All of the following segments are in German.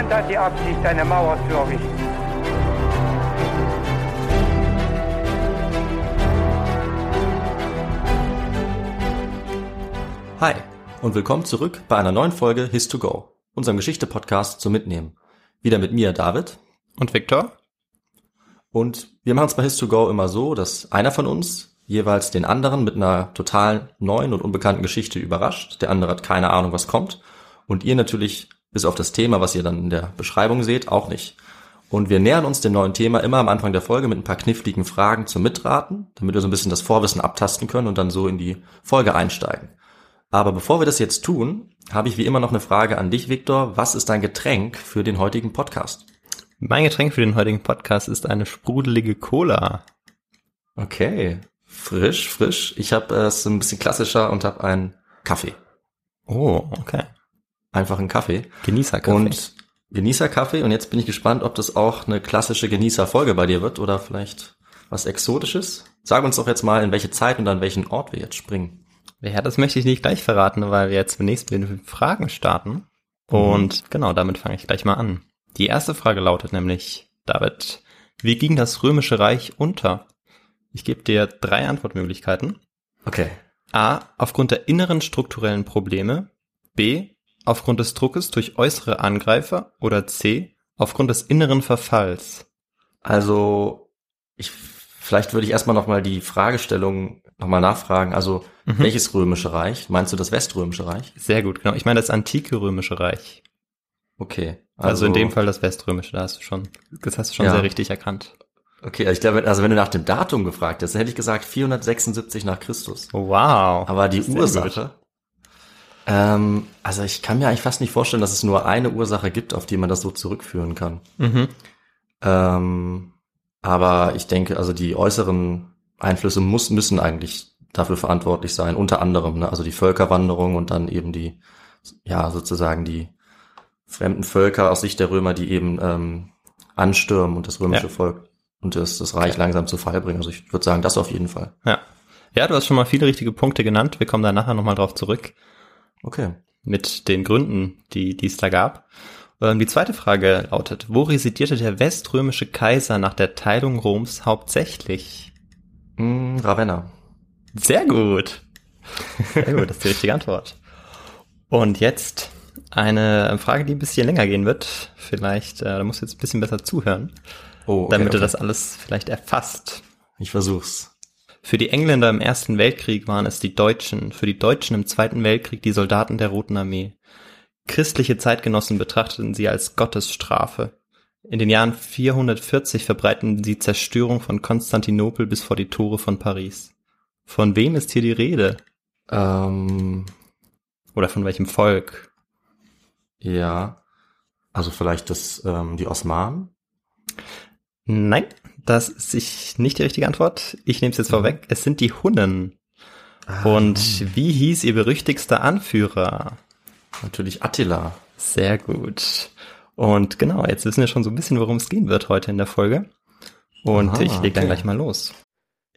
Niemand hat die Absicht, eine Mauer zu errichten. Hi und willkommen zurück bei einer neuen Folge His2Go, unserem Geschichte-Podcast zum Mitnehmen. Wieder mit mir, David. Und Viktor? Und wir machen es bei His2Go immer so, dass einer von uns jeweils den anderen mit einer total neuen und unbekannten Geschichte überrascht. Der andere hat keine Ahnung, was kommt. Und ihr natürlich, bis auf das Thema, was ihr dann in der Beschreibung seht, auch nicht. Und wir nähern uns dem neuen Thema immer am Anfang der Folge mit ein paar kniffligen Fragen zum Mitraten, damit wir so ein bisschen das Vorwissen abtasten können und dann so in die Folge einsteigen. Aber bevor wir das jetzt tun, habe ich wie immer noch eine Frage an dich, Viktor. Was ist dein Getränk für den heutigen Podcast? Mein Getränk für den heutigen Podcast ist eine sprudelige Cola. Okay, frisch, frisch. Ich habe es ein bisschen klassischer und habe einen Kaffee. Oh, okay. Einfach einen Kaffee. Genießerkaffee. Und Genießerkaffee. Und jetzt bin ich gespannt, ob das auch eine klassische Genießerfolge bei dir wird oder vielleicht was Exotisches. Sag uns doch jetzt mal, in welche Zeit und an welchen Ort wir jetzt springen. ja, das möchte ich nicht gleich verraten, weil wir jetzt zunächst mit den Fragen starten. Und genau, damit fange ich gleich mal an. Die erste Frage lautet nämlich, David, wie ging das Römische Reich unter? Ich gebe dir drei Antwortmöglichkeiten. Okay. A. Aufgrund der inneren strukturellen Probleme. B. Aufgrund des Druckes durch äußere Angreifer. Oder C. Aufgrund des inneren Verfalls. Also, ich, vielleicht würde ich erstmal nochmal die Fragestellung nochmal nachfragen. Also, welches Römische Reich? Meinst du das Weströmische Reich? Sehr gut, genau. Ich meine das antike Römische Reich. Okay. Also, in dem Fall das Weströmische, da hast du schon, das hast du schon Ja. sehr richtig erkannt. Okay, also ich glaube, also wenn du nach dem Datum gefragt hättest, dann hätte ich gesagt 476 nach Christus. Wow. Aber die Ursache. Ähm, also ich kann mir eigentlich fast nicht vorstellen, dass es nur eine Ursache gibt, auf die man das so zurückführen kann. Mhm. Ähm, aber ich denke, also die äußeren Einflüsse muss, müssen eigentlich dafür verantwortlich sein, unter anderem, ne? also die Völkerwanderung und dann eben die, ja, sozusagen die fremden Völker aus Sicht der Römer, die eben ähm, anstürmen und das römische Ja. Volk und das, das Reich langsam zu Fall bringen. Also ich würde sagen, das auf jeden Fall. Ja. Ja, du hast schon mal viele richtige Punkte genannt. Wir kommen da nachher nochmal drauf zurück Okay. mit den Gründen, die, die es da gab. Ähm, die zweite Frage lautet, wo residierte der weströmische Kaiser nach der Teilung Roms hauptsächlich? Mm, Ravenna. Sehr gut. Sehr gut, das ist die richtige Antwort. Und jetzt eine Frage, die ein bisschen länger gehen wird. Vielleicht, äh, da musst du jetzt ein bisschen besser zuhören, Oh, okay, damit okay. du das alles vielleicht erfasst. Ich versuch's. Für die Engländer im Ersten Weltkrieg waren es die Deutschen, für die Deutschen im Zweiten Weltkrieg die Soldaten der Roten Armee. Christliche Zeitgenossen betrachteten sie als Gottesstrafe. In den Jahren 440 verbreiteten sie Zerstörung von Konstantinopel bis vor die Tore von Paris. Von wem ist hier die Rede? Ähm, Oder von welchem Volk? ja. Also vielleicht das, ähm, die Osmanen? Nein, das ist ich- nicht die richtige Antwort. Ich nehme es jetzt vorweg. Es sind die Hunnen. Und wie hieß ihr berüchtigster Anführer? Natürlich Attila. Sehr gut. Und genau, jetzt wissen wir schon so ein bisschen, worum es gehen wird heute in der Folge. Und Aha, ich leg dann okay. gleich mal los.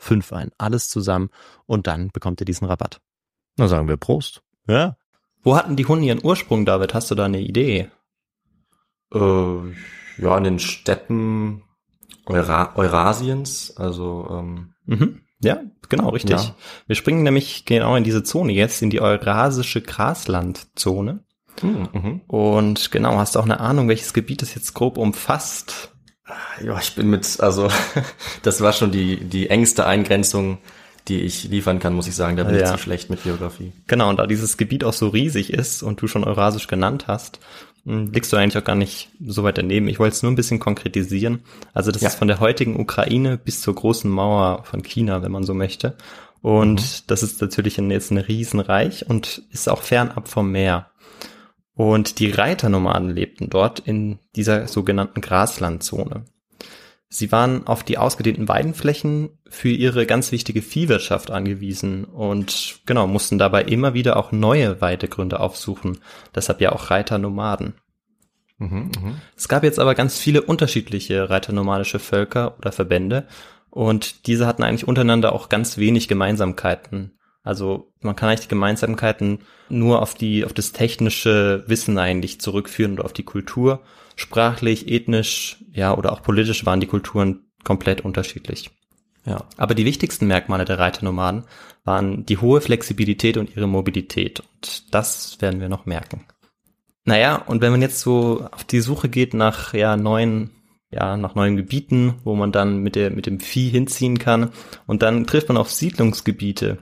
fünf ein. Alles zusammen und dann bekommt ihr diesen Rabatt. Na sagen wir Prost. Ja. Wo hatten die Hunde ihren Ursprung, David? Hast du da eine Idee? Äh, ja, in den Städten Eura Eurasiens, also ähm, mhm. Ja, genau, richtig. Ja. Wir springen nämlich genau in diese Zone jetzt, in die Eurasische Graslandzone. Mhm. mhm. Und genau, hast du auch eine Ahnung, welches Gebiet es jetzt grob umfasst? Ja, ich bin mit, also das war schon die, die engste Eingrenzung, die ich liefern kann, muss ich sagen. Da bin ja. ich zu schlecht mit Geografie. Genau, und da dieses Gebiet auch so riesig ist und du schon Eurasisch genannt hast, hm, liegst du eigentlich auch gar nicht so weit daneben. Ich wollte es nur ein bisschen konkretisieren. Also das ja. ist von der heutigen Ukraine bis zur großen Mauer von China, wenn man so möchte. Und mhm. das ist natürlich jetzt ein Riesenreich und ist auch fernab vom Meer. Und die Reiternomaden lebten dort in dieser sogenannten Graslandzone. Sie waren auf die ausgedehnten Weidenflächen für ihre ganz wichtige Viehwirtschaft angewiesen und genau mussten dabei immer wieder auch neue Weidegründe aufsuchen. Deshalb ja auch Reiternomaden. Mhm, mh. Es gab jetzt aber ganz viele unterschiedliche reiternomadische Völker oder Verbände und diese hatten eigentlich untereinander auch ganz wenig Gemeinsamkeiten. Also man kann eigentlich die Gemeinsamkeiten nur auf die, auf das technische Wissen eigentlich zurückführen oder auf die Kultur. Sprachlich, ethnisch, ja, oder auch politisch waren die Kulturen komplett unterschiedlich. Ja. Aber die wichtigsten Merkmale der Reiternomaden waren die hohe Flexibilität und ihre Mobilität. Und das werden wir noch merken. Naja, und wenn man jetzt so auf die Suche geht nach ja, neuen ja, nach neuen Gebieten, wo man dann mit, der, mit dem Vieh hinziehen kann. Und dann trifft man auf Siedlungsgebiete.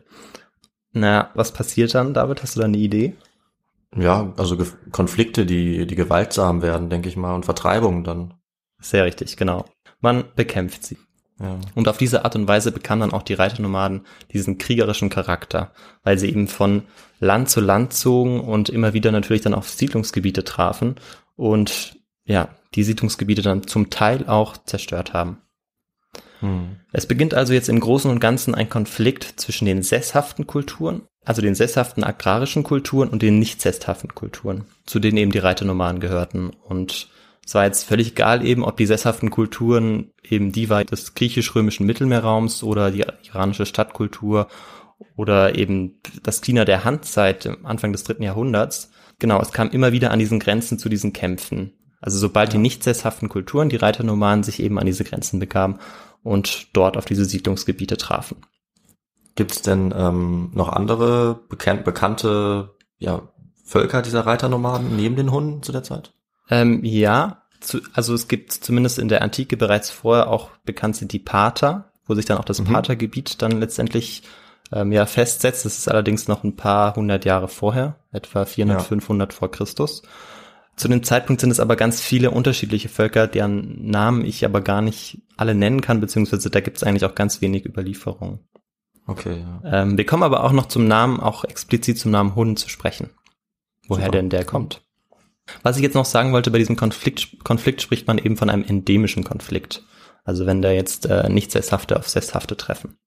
Na, was passiert dann, David? Hast du da eine Idee? Ja, also Ge Konflikte, die, die gewaltsam werden, denke ich mal, und Vertreibungen dann. Sehr richtig, genau. Man bekämpft sie. Ja. Und auf diese Art und Weise bekamen dann auch die Reiternomaden diesen kriegerischen Charakter, weil sie eben von Land zu Land zogen und immer wieder natürlich dann auf Siedlungsgebiete trafen und ja, die Siedlungsgebiete dann zum Teil auch zerstört haben. Hm. Es beginnt also jetzt im Großen und Ganzen ein Konflikt zwischen den sesshaften Kulturen, also den sesshaften agrarischen Kulturen und den nicht sesshaften Kulturen, zu denen eben die Reiternomaden gehörten. Und es war jetzt völlig egal eben, ob die sesshaften Kulturen eben die war des griechisch-römischen Mittelmeerraums oder die iranische Stadtkultur oder eben das China der Handzeit Anfang des dritten Jahrhunderts. Genau, es kam immer wieder an diesen Grenzen zu diesen Kämpfen. Also sobald die nicht sesshaften Kulturen, die Reiternomaden, sich eben an diese Grenzen begaben und dort auf diese Siedlungsgebiete trafen. Gibt es denn ähm, noch andere bekannt, bekannte ja, Völker dieser Reiternomaden neben den Hunden zu der Zeit? Ähm, ja, zu, also es gibt zumindest in der Antike bereits vorher auch bekannt sind die Pater, wo sich dann auch das Mhm. Patergebiet dann letztendlich ähm, ja festsetzt. Das ist allerdings noch ein paar hundert Jahre vorher, etwa 400, Ja. 500 vor Christus. Zu dem Zeitpunkt sind es aber ganz viele unterschiedliche Völker, deren Namen ich aber gar nicht alle nennen kann, beziehungsweise da gibt es eigentlich auch ganz wenig Überlieferungen. Okay, ja. Ähm, wir kommen aber auch noch zum Namen, auch explizit zum Namen Hund zu sprechen. Woher Super. denn der kommt. Was ich jetzt noch sagen wollte, bei diesem Konflikt, Konflikt spricht man eben von einem endemischen Konflikt. Also wenn da jetzt äh, nicht Sesshafte auf Sesshafte treffen.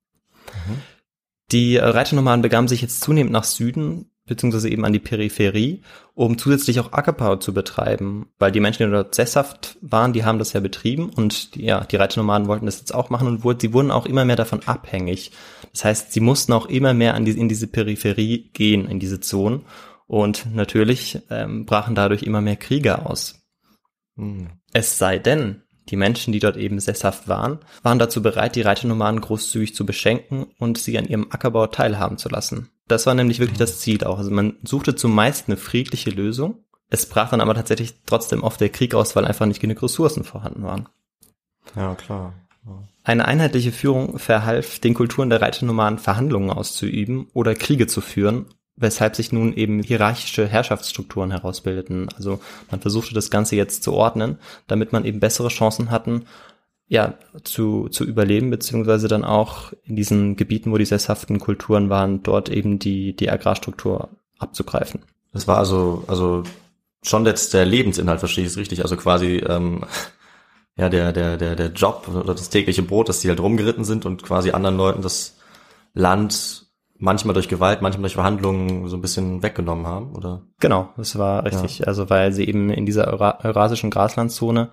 Die äh, Reiternomaden begaben sich jetzt zunehmend nach Süden, beziehungsweise eben an die Peripherie, um zusätzlich auch Ackerbau zu betreiben, weil die Menschen, die dort sesshaft waren, die haben das ja betrieben und die, ja, die Reiternomaden wollten das jetzt auch machen und wurde, sie wurden auch immer mehr davon abhängig. Das heißt, sie mussten auch immer mehr an die, in diese Peripherie gehen, in diese Zonen und natürlich ähm, brachen dadurch immer mehr Kriege aus. Hm. Es sei denn, die Menschen, die dort eben sesshaft waren, waren dazu bereit, die Reiternomaden großzügig zu beschenken und sie an ihrem Ackerbau teilhaben zu lassen. Das war nämlich wirklich das Ziel auch. Also man suchte zumeist eine friedliche Lösung. Es brach dann aber tatsächlich trotzdem oft der Krieg aus, weil einfach nicht genug Ressourcen vorhanden waren. Ja, klar. Ja. Eine einheitliche Führung verhalf den Kulturen der Reiternomaden Verhandlungen auszuüben oder Kriege zu führen, weshalb sich nun eben hierarchische Herrschaftsstrukturen herausbildeten. Also man versuchte das Ganze jetzt zu ordnen, damit man eben bessere Chancen hatten, ja, zu, zu überleben, beziehungsweise dann auch in diesen Gebieten, wo die sesshaften Kulturen waren, dort eben die, die Agrarstruktur abzugreifen. Das war also, also schon jetzt der Lebensinhalt, verstehe ich es richtig. Also quasi, ähm, ja, der, der, der, der Job oder das tägliche Brot, dass die halt rumgeritten sind und quasi anderen Leuten das Land manchmal durch Gewalt, manchmal durch Verhandlungen so ein bisschen weggenommen haben, oder? Genau, das war richtig. Also weil sie eben in dieser Eura eurasischen Graslandzone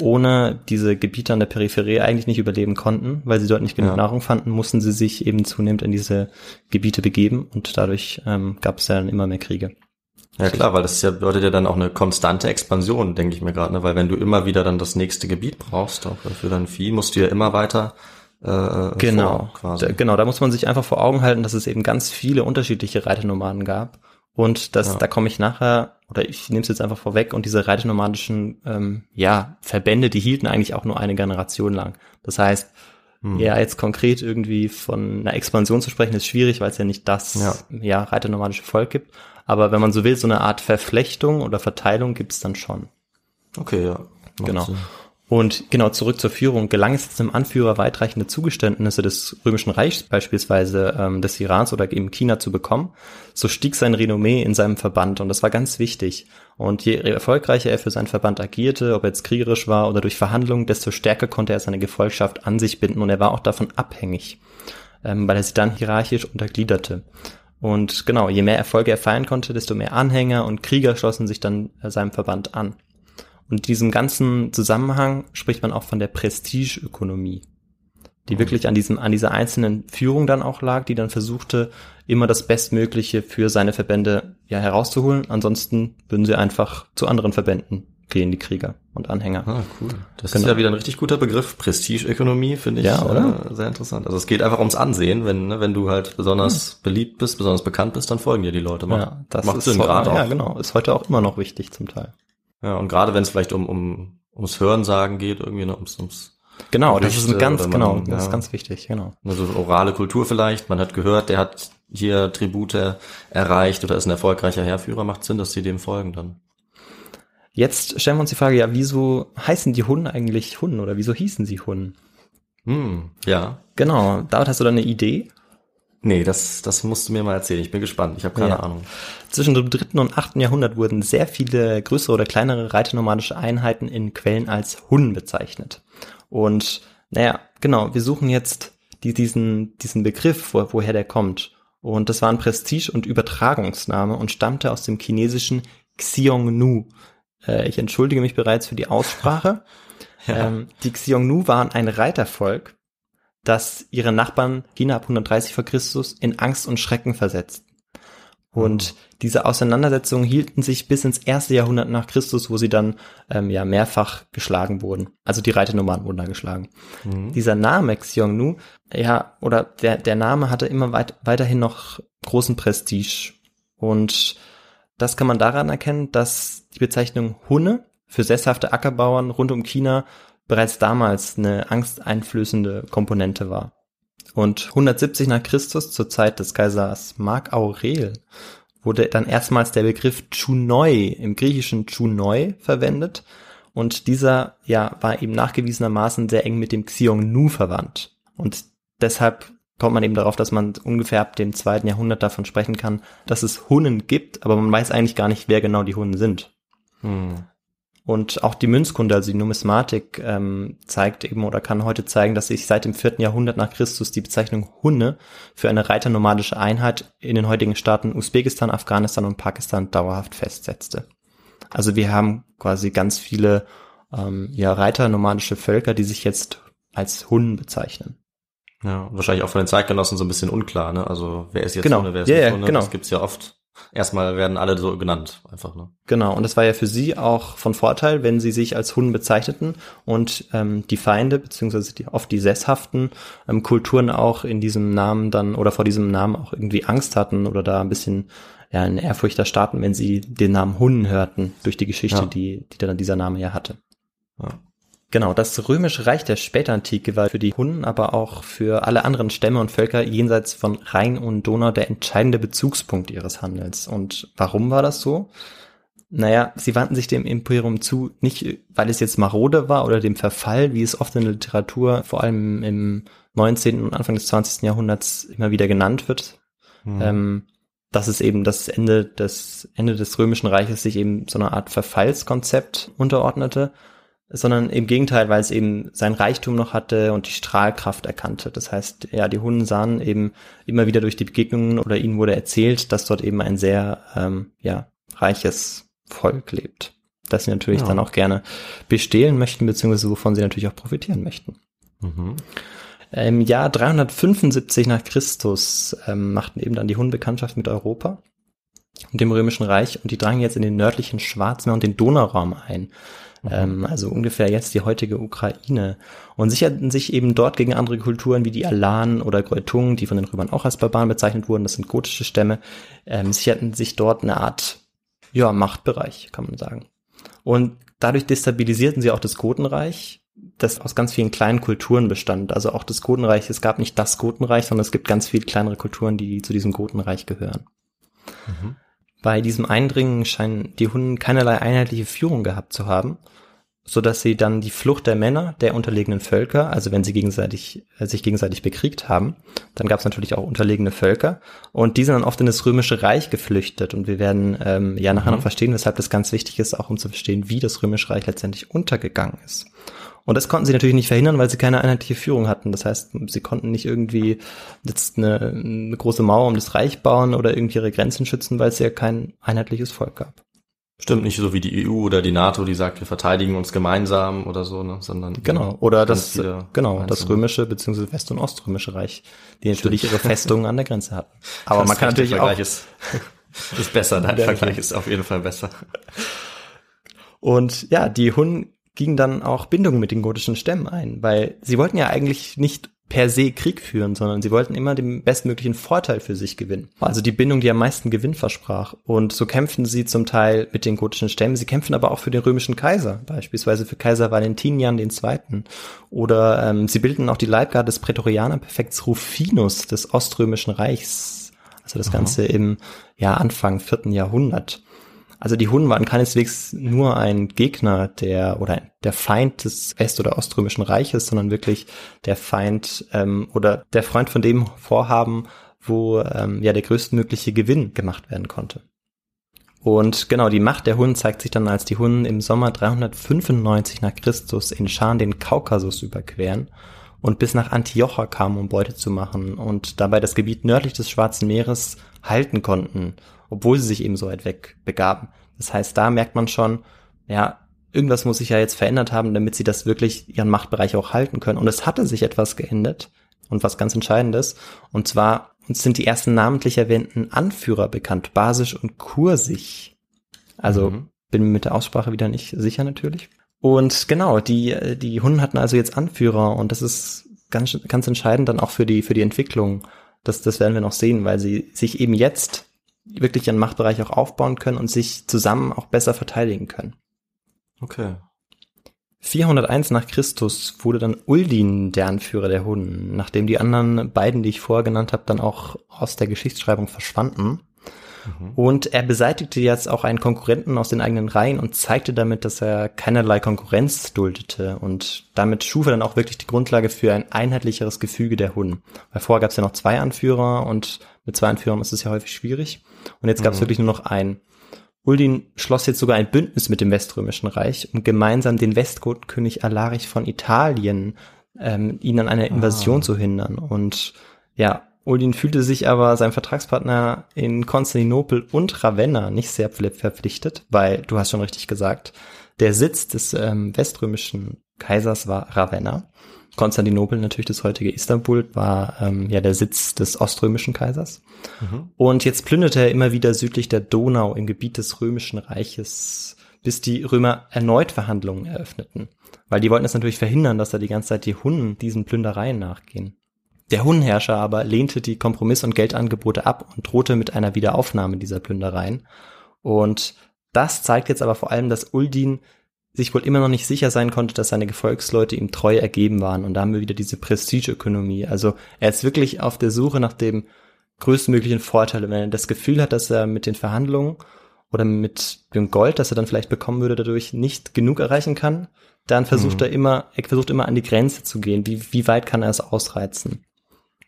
ohne diese Gebiete an der Peripherie eigentlich nicht überleben konnten, weil sie dort nicht genug Ja. Nahrung fanden, mussten sie sich eben zunehmend in diese Gebiete begeben und dadurch ähm, gab es dann immer mehr Kriege. Ja klar, weil das ja, bedeutet ja dann auch eine konstante Expansion, denke ich mir gerade, ne? weil wenn du immer wieder dann das nächste Gebiet brauchst, auch für dein Vieh, musst du ja immer weiter äh, Genau, vor, quasi. da, genau, da muss man sich einfach vor Augen halten, dass es eben ganz viele unterschiedliche Reiternomaden gab. Und das, Ja. da komme ich nachher, oder ich nehme es jetzt einfach vorweg, und diese reiternomadischen ähm, ja, Verbände, die hielten eigentlich auch nur eine Generation lang. Das heißt, Hm. ja, jetzt konkret irgendwie von einer Expansion zu sprechen, ist schwierig, weil es ja nicht das Ja. ja. reiternomadische Volk gibt. Aber wenn man so will, so eine Art Verflechtung oder Verteilung gibt es dann schon. Okay, ja. Macht Genau. Sinn. Und genau zurück zur Führung. Gelang es dem Anführer weitreichende Zugeständnisse des Römischen Reichs beispielsweise ähm, des Irans oder eben China zu bekommen, so stieg sein Renommee in seinem Verband und das war ganz wichtig. Und je erfolgreicher er für seinen Verband agierte, ob er jetzt kriegerisch war oder durch Verhandlungen, desto stärker konnte er seine Gefolgschaft an sich binden und er war auch davon abhängig, ähm, weil er sie dann hierarchisch untergliederte. Und genau, je mehr Erfolge er feiern konnte, desto mehr Anhänger und Krieger schlossen sich dann äh, seinem Verband an. Und in diesem ganzen Zusammenhang spricht man auch von der Prestigeökonomie, die wirklich an diesem, an dieser einzelnen Führung dann auch lag, die dann versuchte, immer das Bestmögliche für seine Verbände ja herauszuholen. Ansonsten würden sie einfach zu anderen Verbänden gehen, die Krieger und Anhänger. Ah, cool. Das Genau. ist ja wieder ein richtig guter Begriff. Prestigeökonomie finde ich Ja, oder? Äh, sehr interessant. Also es geht einfach ums Ansehen. Wenn, ne, wenn du halt besonders beliebt bist, besonders bekannt bist, dann folgen dir die Leute. Macht, Ja, das macht ist Sinn gerade auch. Ja, genau. Ist heute auch immer noch wichtig zum Teil. Ja, und gerade wenn es vielleicht um, um ums Hörensagen geht, irgendwie ne, ums, ums Genau, das ist ein ganz, oder genau, man- das ist ja. ganz wichtig, genau. also orale Kultur vielleicht. Man hat gehört, der hat hier Tribute erreicht oder ist ein erfolgreicher Heerführer. Macht Sinn, dass sie dem folgen dann. Jetzt stellen wir uns die Frage, ja, wieso heißen die Hunnen eigentlich Hunnen oder wieso hießen sie Hunnen? Hm, ja. Genau, David, hast du da eine Idee? Nee, das, das musst du mir mal erzählen. Ich bin gespannt. Ich habe keine Ja. Ahnung. Zwischen dem dritten und achten Jahrhundert wurden sehr viele größere oder kleinere reiternomadische Einheiten in Quellen als Hunnen bezeichnet. Und naja, genau, wir suchen jetzt die, diesen, diesen Begriff, wo, woher der kommt. Und das war ein Prestige- und Übertragungsname und stammte aus dem chinesischen Xiongnu. Äh, ich entschuldige mich bereits für die Aussprache. Ja. Ähm, die Xiongnu waren ein Reitervolk, das ihre Nachbarn China ab 130 vor Christus in Angst und Schrecken versetzt. Und diese Auseinandersetzungen hielten sich bis ins erste Jahrhundert nach Christus, wo sie dann ähm, ja mehrfach geschlagen wurden. Also die Reiternummern wurden da geschlagen. Dieser Name Xiongnu, ja, oder der, der Name hatte immer weit, weiterhin noch großen Prestige. Und das kann man daran erkennen, dass die Bezeichnung Hunne für sesshafte Ackerbauern rund um China bereits damals eine angsteinflößende Komponente war. Und 170 nach Christus, zur Zeit des Kaisers Mark Aurel, wurde dann erstmals der Begriff Chunoi im griechischen Chunoi verwendet. Und dieser, ja, war eben nachgewiesenermaßen sehr eng mit dem Xiongnu verwandt. Und deshalb kommt man eben darauf, dass man ungefähr ab dem zweiten Jahrhundert davon sprechen kann, dass es Hunnen gibt, aber man weiß eigentlich gar nicht, wer genau die Hunnen sind. Und auch die Münzkunde, also die Numismatik, ähm, zeigt eben oder kann heute zeigen, dass sich seit dem vierten Jahrhundert nach Christus die Bezeichnung Hunne für eine reiternomadische Einheit in den heutigen Staaten Usbekistan, Afghanistan und Pakistan dauerhaft festsetzte. Also wir haben quasi ganz viele ähm, ja, reiternomadische Völker, die sich jetzt als Hunnen bezeichnen. Ja, wahrscheinlich auch von den Zeitgenossen so ein bisschen unklar, ne? Also wer ist jetzt Genau. Hunne, wer ist Ja, nicht ja, Hunne? genau. Das gibt's ja oft. Erstmal werden alle so genannt, einfach, ne? Genau, und das war ja für sie auch von Vorteil, wenn sie sich als Hunnen bezeichneten und ähm, die Feinde, beziehungsweise die, oft die sesshaften ähm, Kulturen auch in diesem Namen dann oder vor diesem Namen auch irgendwie Angst hatten oder da ein bisschen ja, in Ehrfurcht da starten, wenn sie den Namen Hunnen hörten, durch die Geschichte, Ja. die, die dann dieser Name ja hatte. Ja. Genau, das römische Reich der Spätantike war für die Hunnen, aber auch für alle anderen Stämme und Völker jenseits von Rhein und Donau der entscheidende Bezugspunkt ihres Handels. Und warum war das so? Naja, sie wandten sich dem Imperium zu, nicht weil es jetzt marode war oder dem Verfall, wie es oft in der Literatur, vor allem im 19. und Anfang des 20. Jahrhunderts immer wieder genannt wird. Ähm, dass es eben das Ende des, Ende des Römischen Reiches sich eben so eine Art Verfallskonzept unterordnete, sondern im Gegenteil, weil es eben sein Reichtum noch hatte und die Strahlkraft erkannte. Das heißt, ja, die Hunden sahen eben immer wieder durch die Begegnungen oder ihnen wurde erzählt, dass dort eben ein sehr, ähm, ja, reiches Volk lebt. Das sie natürlich Ja. dann auch gerne bestehlen möchten, beziehungsweise wovon sie natürlich auch profitieren möchten. Mhm. Im Jahr 375 nach Christus ähm, machten eben dann die Hunnen Bekanntschaft mit Europa dem Römischen Reich und die drangen jetzt in den nördlichen Schwarzmeer und den Donauraum ein. Ähm, also ungefähr jetzt die heutige Ukraine und sicherten sich eben dort gegen andere Kulturen wie die Alanen oder Greutungen, die von den Römern auch als Barbaren bezeichnet wurden, das sind gotische Stämme, ähm, sicherten sich dort eine Art ja, Machtbereich, kann man sagen. Und dadurch destabilisierten sie auch das Gotenreich, das aus ganz vielen kleinen Kulturen bestand. Also auch das Gotenreich, es gab nicht das Gotenreich, sondern es gibt ganz viele kleinere Kulturen, die zu diesem Gotenreich gehören. Bei diesem Eindringen scheinen die Hunnen keinerlei einheitliche Führung gehabt zu haben, so dass sie dann die Flucht der Männer der unterlegenen Völker, also wenn sie gegenseitig äh, sich gegenseitig bekriegt haben, dann gab es natürlich auch unterlegene Völker und die sind dann oft in das römische Reich geflüchtet und wir werden ähm, ja nachher noch verstehen, weshalb das ganz wichtig ist, auch um zu verstehen, wie das römische Reich letztendlich untergegangen ist. Und das konnten sie natürlich nicht verhindern, weil sie keine einheitliche Führung hatten. Das heißt, sie konnten nicht irgendwie jetzt eine, eine große Mauer um das Reich bauen oder irgendwie ihre Grenzen schützen, weil es ja kein einheitliches Volk gab. Stimmt nicht so wie die EU oder die NATO, die sagt, wir verteidigen uns gemeinsam oder so, ne, sondern Genau. Oder das, genau, das einzelne. römische bzw. west- und oströmische Reich, die natürlich ihre Festungen an der Grenze hatten. Aber Das man kann natürlich auch, Vergleich ist, ist besser, dein Der Vergleich Vergleich. ist auf jeden Fall besser. Und ja, die Hunnen gingen dann auch Bindungen mit den gotischen Stämmen ein, weil sie wollten ja eigentlich nicht per se Krieg führen, sondern sie wollten immer den bestmöglichen Vorteil für sich gewinnen. Also die Bindung, die am meisten Gewinn versprach. Und so kämpften sie zum Teil mit den gotischen Stämmen. Sie kämpfen aber auch für den römischen Kaiser, beispielsweise für Kaiser Valentinian II. Oder ähm, sie bilden auch die Leibgarde des Prätorianerpräfekts Rufinus des Oströmischen Reichs. Also das Ganze im ja, Anfang vierten Jahrhundert. Also die Hunnen waren keineswegs nur ein Gegner der oder der Feind des West- oder Oströmischen Reiches, sondern wirklich der Feind ähm, oder der Freund von dem Vorhaben, wo ähm, ja der größtmögliche Gewinn gemacht werden konnte. Und genau, die Macht der Hunnen zeigt sich dann, als die Hunnen im Sommer 395 nach Christus in Schan den Kaukasus überqueren und bis nach Antiocha kamen, um Beute zu machen und dabei das Gebiet nördlich des Schwarzen Meeres halten konnten, obwohl sie sich eben so weit weg begaben. Das heißt, da merkt man schon, ja, irgendwas muss sich ja jetzt verändert haben, damit sie das wirklich ihren Machtbereich auch halten können. Und es hatte sich etwas geändert, und was ganz Entscheidendes. Und zwar uns sind die ersten namentlich erwähnten Anführer bekannt, Basisch und Kursig. Also Mhm. bin mir mit der Aussprache wieder nicht sicher natürlich. Und genau, die, die Hunden hatten also jetzt Anführer und das ist ganz, ganz entscheidend dann auch für die, für die Entwicklung. Das, das werden wir noch sehen, weil sie sich eben jetzt wirklich ihren Machtbereich auch aufbauen können und sich zusammen auch besser verteidigen können. Okay. 401 nach Christus wurde dann Uldin der Anführer der Hunden, nachdem die anderen beiden, die ich vorher genannt habe, dann auch aus der Geschichtsschreibung verschwanden. Und er beseitigte jetzt auch einen Konkurrenten aus den eigenen Reihen und zeigte damit, dass er keinerlei Konkurrenz duldete. Und damit schuf er dann auch wirklich die Grundlage für ein einheitlicheres Gefüge der Hunden. Weil vorher gab es ja noch zwei Anführer und mit zwei Anführern ist es ja häufig schwierig. Und jetzt gab es wirklich nur noch einen. Uldin schloss jetzt sogar ein Bündnis mit dem Weströmischen Reich, um gemeinsam den Westgotkönig Alarich von Italien ähm, ihn an einer Invasion zu hindern. Und ja, Uldin fühlte sich aber seinem Vertragspartner in Konstantinopel und Ravenna nicht sehr verpflichtet, weil, du hast schon richtig gesagt, der Sitz des ähm, weströmischen Kaisers war Ravenna. Konstantinopel, natürlich das heutige Istanbul, war ähm, ja der Sitz des oströmischen Kaisers. Und jetzt plünderte er immer wieder südlich der Donau im Gebiet des römischen Reiches, bis die Römer erneut Verhandlungen eröffneten. Weil die wollten es natürlich verhindern, dass da die ganze Zeit die Hunnen diesen Plündereien nachgehen. Der Hunnenherrscher aber lehnte die Kompromiss- und Geldangebote ab und drohte mit einer Wiederaufnahme dieser Plündereien. Und das zeigt jetzt aber vor allem, dass Uldin sich wohl immer noch nicht sicher sein konnte, dass seine Gefolgsleute ihm treu ergeben waren. Und da haben wir wieder diese Prestigeökonomie. Also er ist wirklich auf der Suche nach dem größtmöglichen Vorteil. Wenn er das Gefühl hat, dass er mit den Verhandlungen oder mit dem Gold, das er dann vielleicht bekommen würde, dadurch nicht genug erreichen kann, dann versucht er immer, er versucht immer an die Grenze zu gehen. Wie, wie weit kann er es ausreizen?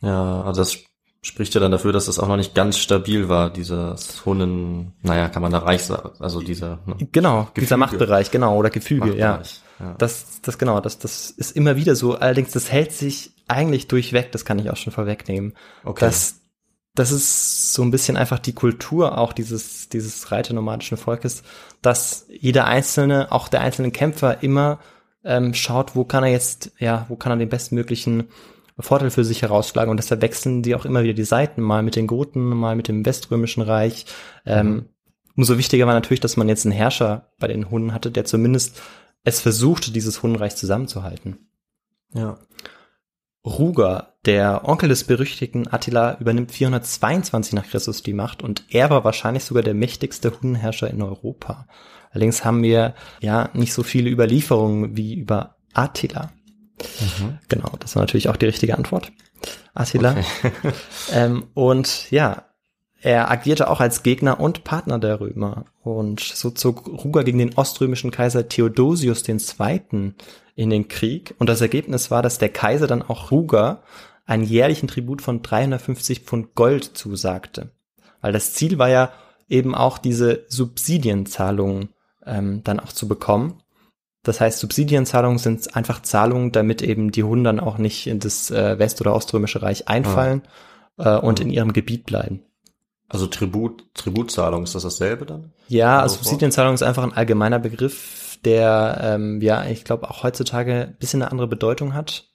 Ja, also das spricht ja dann dafür, dass es auch noch nicht ganz stabil war, dieses Hunden, naja, kann man da reich sagen, also dieser ne, Genau, dieser Gefüge. Machtbereich, genau, oder Gefüge, ja. Ja. Das, das genau, das, das ist immer wieder so. Allerdings, das hält sich eigentlich durchweg, das kann ich auch schon vorwegnehmen. Okay. Das, das ist so ein bisschen einfach die Kultur auch dieses, dieses reiternomadischen Volkes, dass jeder einzelne, auch der einzelne Kämpfer immer ähm, schaut, wo kann er jetzt, ja, wo kann er den bestmöglichen Vorteil für sich herausschlagen und deshalb wechseln die auch immer wieder die Seiten, mal mit den Goten, mal mit dem Weströmischen Reich. Ähm, umso wichtiger war natürlich, dass man jetzt einen Herrscher bei den Hunden hatte, der zumindest es versuchte, dieses Hundenreich zusammenzuhalten. ja. Ruger, der Onkel des berüchtigten Attila, übernimmt 422 nach Christus die Macht und er war wahrscheinlich sogar der mächtigste Hundenherrscher in Europa. Allerdings haben wir ja nicht so viele Überlieferungen wie über Attila. Genau, das war natürlich auch die richtige Antwort. Attila. ähm, und ja, er agierte auch als Gegner und Partner der Römer. Und so zog Ruger gegen den oströmischen Kaiser Theodosius II. in den Krieg. Und das Ergebnis war, dass der Kaiser dann auch Ruger einen jährlichen Tribut von 350 Pfund Gold zusagte. Weil das Ziel war ja eben auch diese Subsidienzahlungen ähm, dann auch zu bekommen. Das heißt, Subsidienzahlungen sind einfach Zahlungen, damit eben die Hunden dann auch nicht in das äh, West- oder Oströmische Reich einfallen äh, und in ihrem Gebiet bleiben. Also Tribut, Tributzahlung, ist das dasselbe dann? Ja, Also Subsidienzahlung ist einfach ein allgemeiner Begriff, der, ähm, ja, ich glaube auch heutzutage ein bisschen eine andere Bedeutung hat.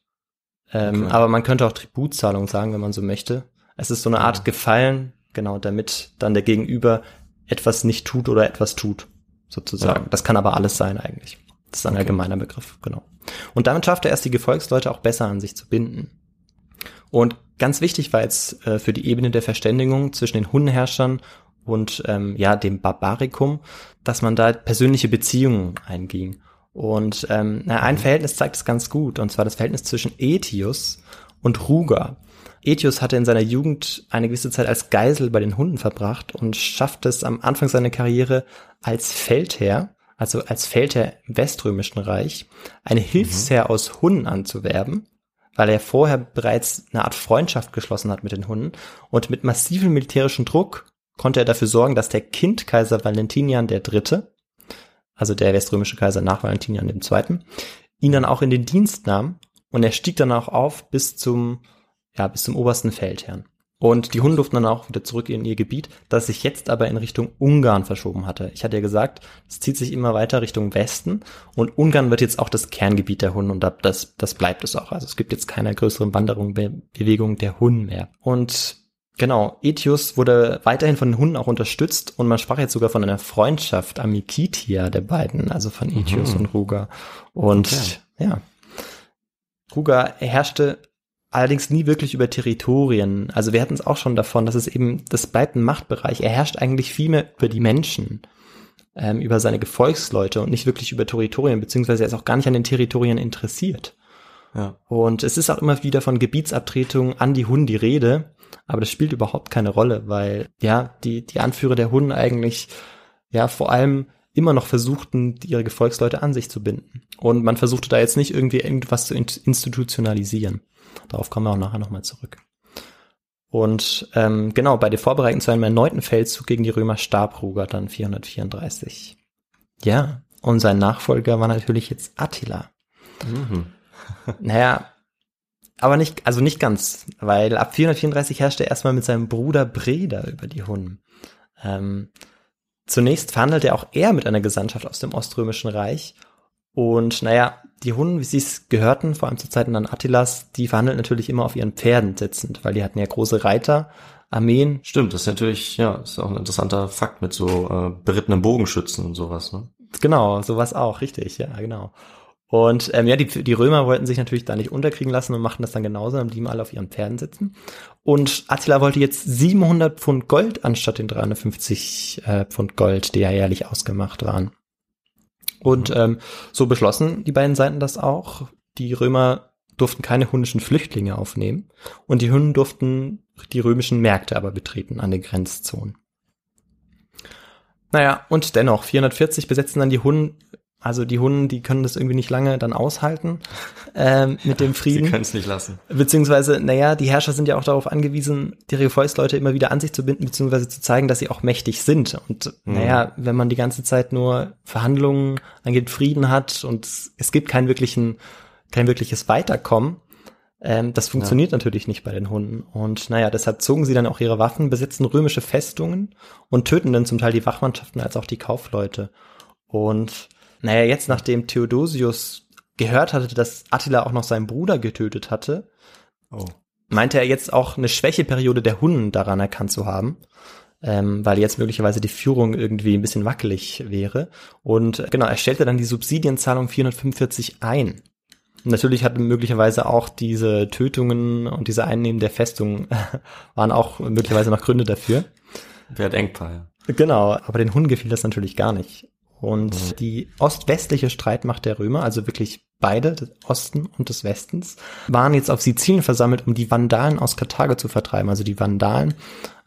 Ähm, Okay. Aber man könnte auch Tributzahlung sagen, wenn man so möchte. Es ist so eine Art Gefallen, genau, damit dann der Gegenüber etwas nicht tut oder etwas tut, sozusagen. Ja. Das kann aber alles sein eigentlich. Das ist ein allgemeiner Begriff, genau. Und damit schafft er erst die Gefolgsleute auch besser an sich zu binden. Und ganz wichtig war jetzt äh, für die Ebene der Verständigung zwischen den Hundenherrschern und ähm, ja dem Barbarikum, dass man da persönliche Beziehungen einging. Und ähm, na, ein Verhältnis zeigt es ganz gut, und zwar das Verhältnis zwischen Etius und Ruger. Etius hatte in seiner Jugend eine gewisse Zeit als Geisel bei den Hunden verbracht und schaffte es am Anfang seiner Karriere als Feldherr, also als Feldherr im Weströmischen Reich, eine Hilfsherr aus Hunden anzuwerben, weil er vorher bereits eine Art Freundschaft geschlossen hat mit den Hunden und mit massivem militärischen Druck konnte er dafür sorgen, dass der Kindkaiser Valentinian III., also der weströmische Kaiser nach Valentinian II., ihn dann auch in den Dienst nahm und er stieg dann auch auf bis zum, ja, bis zum obersten Feldherrn. Und die Hunden durften dann auch wieder zurück in ihr Gebiet, das sich jetzt aber in Richtung Ungarn verschoben hatte. Ich hatte ja gesagt, es zieht sich immer weiter Richtung Westen und Ungarn wird jetzt auch das Kerngebiet der Hunde und das, das bleibt es auch. Also es gibt jetzt keine größeren Wanderung, Be Bewegung der Hunden mehr. Und genau, Etius wurde weiterhin von den Hunden auch unterstützt und man sprach jetzt sogar von einer Freundschaft Amikitia der beiden, also von Etius und Ruger. Und Okay. ja, Ruger herrschte allerdings nie wirklich über Territorien. Also wir hatten es auch schon davon, dass es eben, das bleibt ein Machtbereich. Er herrscht eigentlich viel mehr über die Menschen, ähm, über seine Gefolgsleute und nicht wirklich über Territorien, beziehungsweise er ist auch gar nicht an den Territorien interessiert. Ja. Und es ist auch immer wieder von Gebietsabtretung an die Hunden die Rede, aber das spielt überhaupt keine Rolle, weil ja, die, die Anführer der Hunden eigentlich ja vor allem immer noch versuchten, ihre Gefolgsleute an sich zu binden. Und man versuchte da jetzt nicht irgendwie irgendwas zu in- institutionalisieren. Darauf kommen wir auch nachher nochmal zurück. Und ähm, genau, bei der Vorbereitung zu einem erneuten Feldzug gegen die Römer starb Ruger dann 434. Ja, und sein Nachfolger war natürlich jetzt Attila. Mhm. Naja, aber nicht, also nicht ganz, weil ab 434 herrschte er erstmal mit seinem Bruder Breda über die Hunnen. Ähm, zunächst verhandelte auch er mit einer Gesandtschaft aus dem Oströmischen Reich. Und naja, die Hunnen, wie sie es gehörten, vor allem zu Zeiten dann Attilas, die verhandelten natürlich immer auf ihren Pferden sitzend, weil die hatten ja große Reiter, Armeen. Stimmt, das ist natürlich, ja, ist auch ein interessanter Fakt mit so äh, berittenen Bogenschützen und sowas, ne? Genau, sowas auch, richtig, ja, genau. Und ähm, ja, die, die Römer wollten sich natürlich da nicht unterkriegen lassen und machten das dann genauso, dann blieben alle auf ihren Pferden sitzen. Und Attila wollte jetzt 700 Pfund Gold anstatt den 350 äh, Pfund Gold, die ja jährlich ausgemacht waren. Und ähm, so beschlossen die beiden Seiten das auch. Die Römer durften keine hunnischen Flüchtlinge aufnehmen und die Hunnen durften die römischen Märkte aber betreten an den Grenzzonen. Naja, und dennoch, 440 besetzen dann die Hunnen, also die Hunnen, die können das irgendwie nicht lange dann aushalten ähm, mit dem Sie Frieden. können es nicht lassen. Beziehungsweise, naja, die Herrscher sind ja auch darauf angewiesen, ihre Gefolgsleute immer wieder an sich zu binden, beziehungsweise zu zeigen, dass sie auch mächtig sind. Und naja, wenn man die ganze Zeit nur Verhandlungen angeht, Frieden hat und es gibt keinen wirklichen, kein wirkliches Weiterkommen, ähm, das funktioniert natürlich nicht bei den Hunden. Und naja, deshalb zogen sie dann auch ihre Waffen, besetzten römische Festungen und töten dann zum Teil die Wachmannschaften als auch die Kaufleute. Und naja, jetzt nachdem Theodosius gehört hatte, dass Attila auch noch seinen Bruder getötet hatte, Oh. meinte er jetzt auch eine Schwächeperiode der Hunden daran erkannt zu haben, ähm, weil jetzt möglicherweise die Führung irgendwie ein bisschen wackelig wäre. Und äh, genau, er stellte dann die Subsidienzahlung 445 ein. Und natürlich hatten möglicherweise auch diese Tötungen und diese Einnehmen der Festung waren auch möglicherweise noch Gründe dafür. Hat Engpaar, ja. Genau, aber den Hunden gefiel das natürlich gar nicht. Und die ost-westliche Streitmacht der Römer, also wirklich beide, des Osten und des Westens, waren jetzt auf Sizilien versammelt, um die Vandalen aus Karthago zu vertreiben. Also die Vandalen,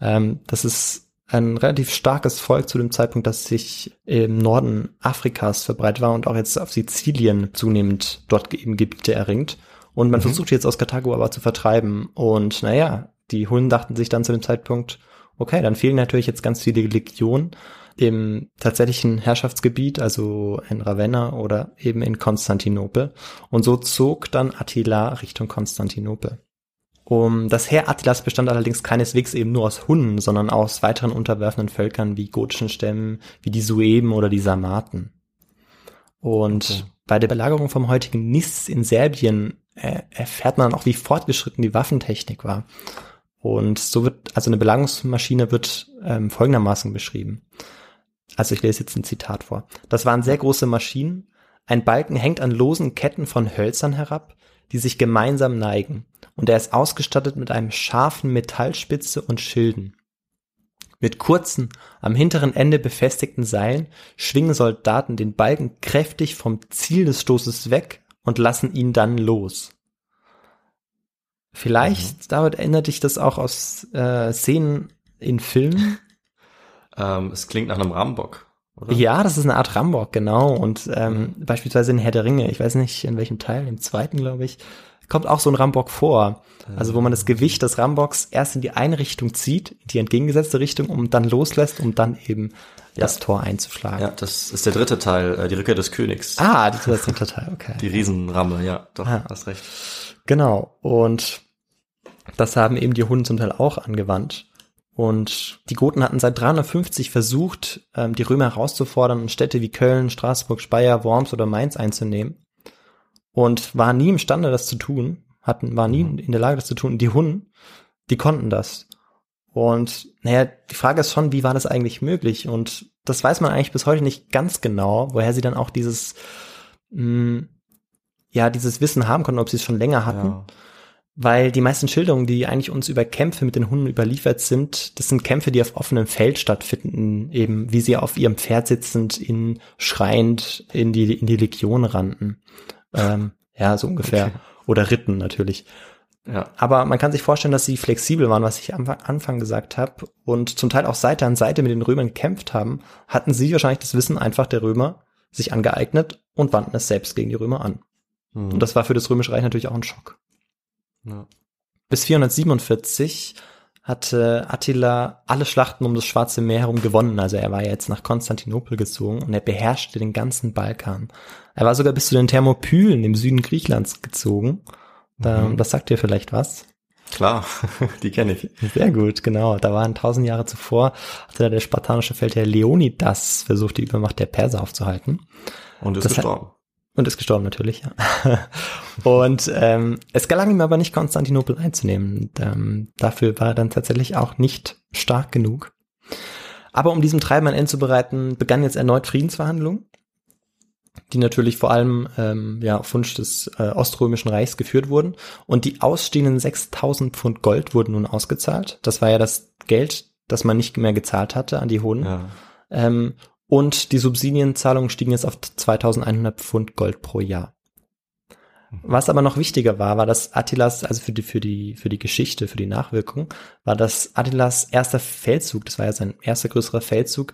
ähm, das ist ein relativ starkes Volk zu dem Zeitpunkt, das sich im Norden Afrikas verbreitet war und auch jetzt auf Sizilien zunehmend dort eben Gebiete erringt. Und man versucht jetzt aus Karthago aber zu vertreiben. Und naja, die Hunden dachten sich dann zu dem Zeitpunkt, okay, dann fehlen natürlich jetzt ganz viele Legionen im tatsächlichen Herrschaftsgebiet, also in Ravenna oder eben in Konstantinopel. Und so zog dann Attila Richtung Konstantinopel. Um, das Heer Attilas bestand allerdings keineswegs eben nur aus Hunnen, sondern aus weiteren unterwerfenden Völkern wie gotischen Stämmen, wie die Sueben oder die Sarmaten. Und Okay. bei der Belagerung vom heutigen Nis in Serbien äh, erfährt man auch, wie fortgeschritten die Waffentechnik war. Und so wird, also eine Belagerungsmaschine wird ähm, folgendermaßen beschrieben. Also ich lese jetzt ein Zitat vor. Das waren sehr große Maschinen. Ein Balken hängt an losen Ketten von Hölzern herab, die sich gemeinsam neigen. Und er ist ausgestattet mit einem scharfen Metallspitze und Schilden. Mit kurzen, am hinteren Ende befestigten Seilen schwingen Soldaten den Balken kräftig vom Ziel des Stoßes weg und lassen ihn dann los. Vielleicht, David, erinnert dich das auch aus äh, Szenen in Filmen? Ähm, es klingt nach einem Rambock, oder? Ja, das ist eine Art Rambock, genau. Und ähm, beispielsweise in Herr der Ringe, ich weiß nicht in welchem Teil, im zweiten, glaube ich, kommt auch so ein Rambock vor. Also wo man das Gewicht des Rambocks erst in die eine Richtung zieht, in die entgegengesetzte Richtung, um dann loslässt, um dann eben das Tor einzuschlagen. Ja, das ist der dritte Teil, äh, die Rückkehr des Königs. Ah, das ist der dritte Teil, okay. Die Riesenramme, ja, doch, Ah. hast recht. Genau. Und Das haben eben die Hunden zum Teil auch angewandt. Und die Goten hatten seit 350 versucht, ähm, die Römer herauszufordern und Städte wie Köln, Straßburg, Speyer, Worms oder Mainz einzunehmen. Und waren nie imstande, das zu tun, hatten, waren nie in der Lage, das zu tun. Und die Hunden, die konnten das. Und naja, die Frage ist schon, wie war das eigentlich möglich? Und das weiß man eigentlich bis heute nicht ganz genau, woher sie dann auch dieses, mh, ja, dieses Wissen haben konnten, ob sie es schon länger hatten. Ja. Weil die meisten Schilderungen, die eigentlich uns über Kämpfe mit den Hunden überliefert sind, das sind Kämpfe, die auf offenem Feld stattfinden, eben wie sie auf ihrem Pferd sitzend, in schreiend in die, in die Legion rannten. Ähm, ja, so ungefähr. Okay. Oder ritten natürlich. Ja. Aber man kann sich vorstellen, dass sie flexibel waren, was ich am Anfang gesagt habe, und zum Teil auch Seite an Seite mit den Römern gekämpft haben, hatten sie wahrscheinlich das Wissen einfach der Römer sich angeeignet und wandten es selbst gegen die Römer an. Hm. Und das war für das Römische Reich natürlich auch ein Schock. Ja. Bis 447 hatte Attila alle Schlachten um das Schwarze Meer herum gewonnen. Also er war ja jetzt nach Konstantinopel gezogen und er beherrschte den ganzen Balkan. Er war sogar bis zu den Thermopylen im Süden Griechenlands gezogen. Mhm. Das sagt dir vielleicht was. Klar, die kenne ich. Sehr gut, genau. Da waren tausend Jahre zuvor, hatte da der spartanische Feldherr Leonidas versucht, die Übermacht der Perser aufzuhalten. Und ist Das gestorben. Und ist gestorben natürlich, ja. Und ähm, es gelang ihm aber nicht, Konstantinopel einzunehmen. Und, ähm, dafür war er dann tatsächlich auch nicht stark genug. Aber um diesem Treiben ein Ende zu bereiten, begannen jetzt erneut Friedensverhandlungen, die natürlich vor allem ähm, ja, auf Wunsch des äh, Oströmischen Reichs geführt wurden. Und die ausstehenden 6000 Pfund Gold wurden nun ausgezahlt. Das war ja das Geld, das man nicht mehr gezahlt hatte an die Hunden. Ja. Ähm, und die Subsidienzahlungen stiegen jetzt auf 2100 Pfund Gold pro Jahr. Was aber noch wichtiger war, war, dass Attilas, also für die, für die, für die Geschichte, für die Nachwirkung, war, dass Attilas erster Feldzug, das war ja sein erster größerer Feldzug,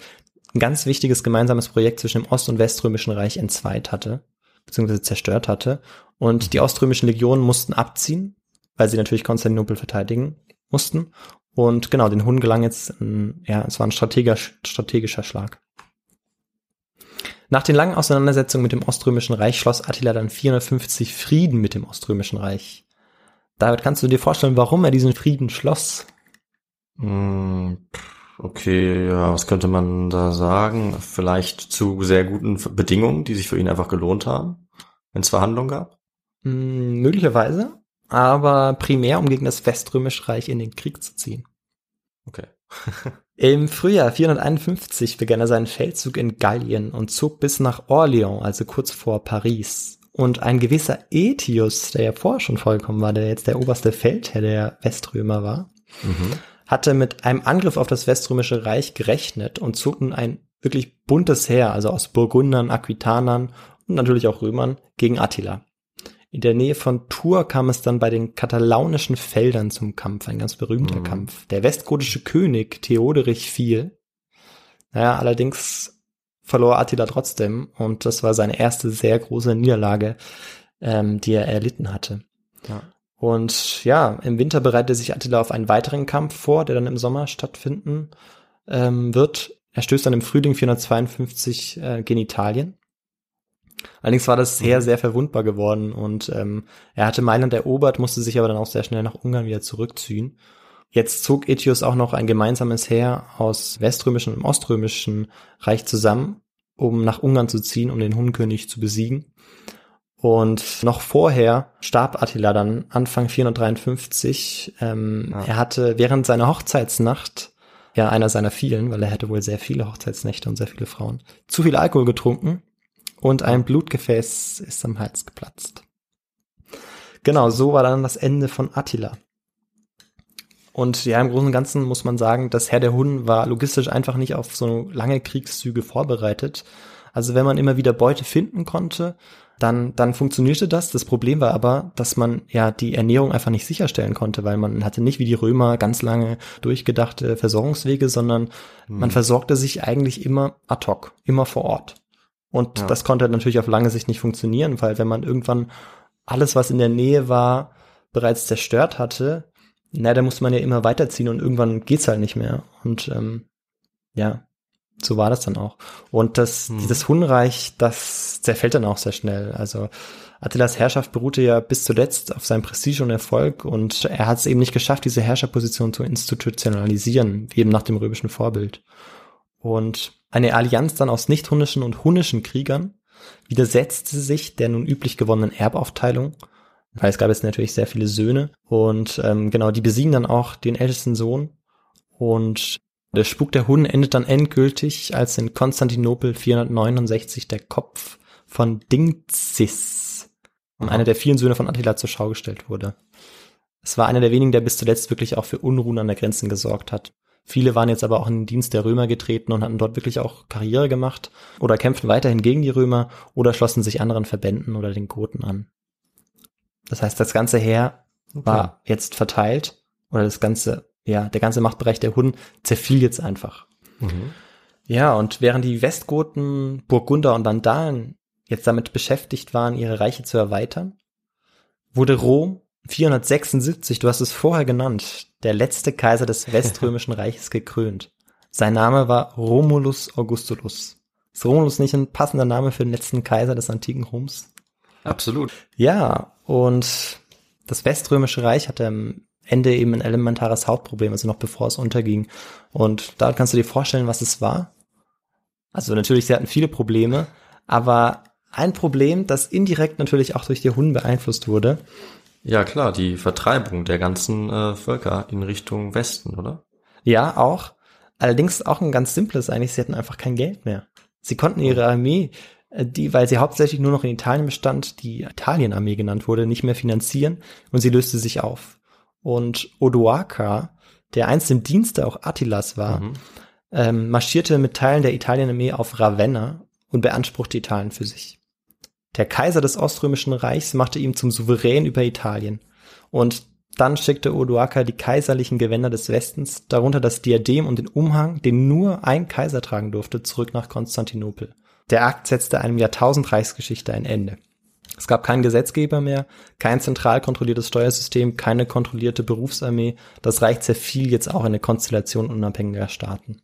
ein ganz wichtiges gemeinsames Projekt zwischen dem Ost- und Weströmischen Reich entzweit hatte, beziehungsweise zerstört hatte. Und die oströmischen Legionen mussten abziehen, weil sie natürlich Konstantinopel verteidigen mussten. Und genau, den Hunden gelang jetzt, ein, ja, es war ein strategisch, strategischer Schlag. Nach den langen Auseinandersetzungen mit dem Oströmischen Reich schloss Attila dann 450 Frieden mit dem Oströmischen Reich. David, kannst du dir vorstellen, warum er diesen Frieden schloss? Hm, Okay, ja, was könnte man da sagen? Vielleicht zu sehr guten Bedingungen, die sich für ihn einfach gelohnt haben, wenn es Verhandlungen gab? Hm, möglicherweise, aber primär, um gegen das Weströmische Reich in den Krieg zu ziehen. Okay. Im Frühjahr 451 begann er seinen Feldzug in Gallien und zog bis nach Orléans, also kurz vor Paris. Und ein gewisser Etius, der ja vorher schon vollkommen war, der jetzt der oberste Feldherr der Weströmer war, Mhm. hatte mit einem Angriff auf das Weströmische Reich gerechnet und zog nun ein wirklich buntes Heer, also aus Burgundern, Aquitanern und natürlich auch Römern, gegen Attila. In der Nähe von Tours kam es dann bei den katalaunischen Feldern zum Kampf, ein ganz berühmter Mhm. Kampf. Der westgotische König Theoderich fiel. Naja, allerdings verlor Attila trotzdem und das war seine erste sehr große Niederlage, ähm, die er erlitten hatte. Ja. Und ja, im Winter bereitete sich Attila auf einen weiteren Kampf vor, der dann im Sommer stattfinden ähm, wird. Er stößt dann im Frühling 452 äh, gen Italien. Allerdings war das sehr, sehr verwundbar geworden und ähm, er hatte Mailand erobert, musste sich aber dann auch sehr schnell nach Ungarn wieder zurückziehen. Jetzt zog Etius auch noch ein gemeinsames Heer aus weströmischen und oströmischen Reich zusammen, um nach Ungarn zu ziehen, um den Hunkönig zu besiegen. Und noch vorher starb Attila dann Anfang 453. Ähm, Ja. Er hatte während seiner Hochzeitsnacht, ja einer seiner vielen, weil er hatte wohl sehr viele Hochzeitsnächte und sehr viele Frauen, zu viel Alkohol getrunken und ein Blutgefäß ist am Hals geplatzt. Genau, so war dann das Ende von Attila. Und ja, im Großen und Ganzen muss man sagen, das Herr der Hunden war logistisch einfach nicht auf so lange Kriegszüge vorbereitet. Also wenn man immer wieder Beute finden konnte, dann, dann funktionierte das. Das Problem war aber, dass man ja die Ernährung einfach nicht sicherstellen konnte, weil man hatte nicht wie die Römer ganz lange durchgedachte Versorgungswege, sondern man versorgte sich eigentlich immer ad hoc, immer vor Ort. Und Ja. das konnte natürlich auf lange Sicht nicht funktionieren, weil wenn man irgendwann alles, was in der Nähe war, bereits zerstört hatte, na, da musste man ja immer weiterziehen und irgendwann geht's halt nicht mehr. Und ähm, ja, so war das dann auch. Und das, Hm. dieses Hunreich, das zerfällt dann auch sehr schnell. Also Attilas Herrschaft beruhte ja bis zuletzt auf seinem Prestige und Erfolg und er hat es eben nicht geschafft, diese Herrscherposition zu institutionalisieren, eben nach dem römischen Vorbild. Und eine Allianz dann aus nicht-hunnischen und hunnischen Kriegern widersetzte sich der nun üblich gewonnenen Erbaufteilung, weil es gab jetzt natürlich sehr viele Söhne und ähm, genau, die besiegen dann auch den ältesten Sohn und der Spuk der Hunnen endet dann endgültig, als in Konstantinopel 469 der Kopf von Dingzis, einer der vielen Söhne von Attila, zur Schau gestellt wurde. Es war einer der wenigen, der bis zuletzt wirklich auch für Unruhen an der Grenzen gesorgt hat. Viele waren jetzt aber auch in den Dienst der Römer getreten und hatten dort wirklich auch Karriere gemacht oder kämpften weiterhin gegen die Römer oder schlossen sich anderen Verbänden oder den Goten an. Das heißt, das ganze Heer war jetzt verteilt oder das ganze, ja, der ganze Machtbereich der Hunnen zerfiel jetzt einfach. Mhm. Ja, und während die Westgoten, Burgunder und Vandalen jetzt damit beschäftigt waren, ihre Reiche zu erweitern, wurde Rom 476, du hast es vorher genannt, der letzte Kaiser des Weströmischen Reiches gekrönt. Sein Name war Romulus Augustulus. Ist Romulus nicht ein passender Name für den letzten Kaiser des antiken Roms? Absolut. Ja, und das Weströmische Reich hatte am Ende eben ein elementares Hauptproblem, also noch bevor es unterging. Und da kannst du dir vorstellen, was es war. Also natürlich, sie hatten viele Probleme, aber ein Problem, das indirekt natürlich auch durch die Hunnen beeinflusst wurde. Ja, klar, die Vertreibung der ganzen äh, Völker in Richtung Westen, oder? Ja, auch. Allerdings auch ein ganz simples eigentlich, sie hatten einfach kein Geld mehr. Sie konnten ihre Armee, äh, die, weil sie hauptsächlich nur noch in Italien bestand, die Italienarmee genannt wurde, nicht mehr finanzieren und sie löste sich auf. Und Odoaker, der einst im Dienste auch Attilas war, Mhm. ähm, marschierte mit Teilen der Italienarmee auf Ravenna und beanspruchte Italien für sich. Der Kaiser des Oströmischen Reichs machte ihn zum Souverän über Italien. Und dann schickte Odoaker die kaiserlichen Gewänder des Westens, darunter das Diadem und den Umhang, den nur ein Kaiser tragen durfte, zurück nach Konstantinopel. Der Akt setzte einem Jahrtausend Reichsgeschichte ein Ende. Es gab keinen Gesetzgeber mehr, kein zentral kontrolliertes Steuersystem, keine kontrollierte Berufsarmee. Das Reich zerfiel jetzt auch in eine Konstellation unabhängiger Staaten.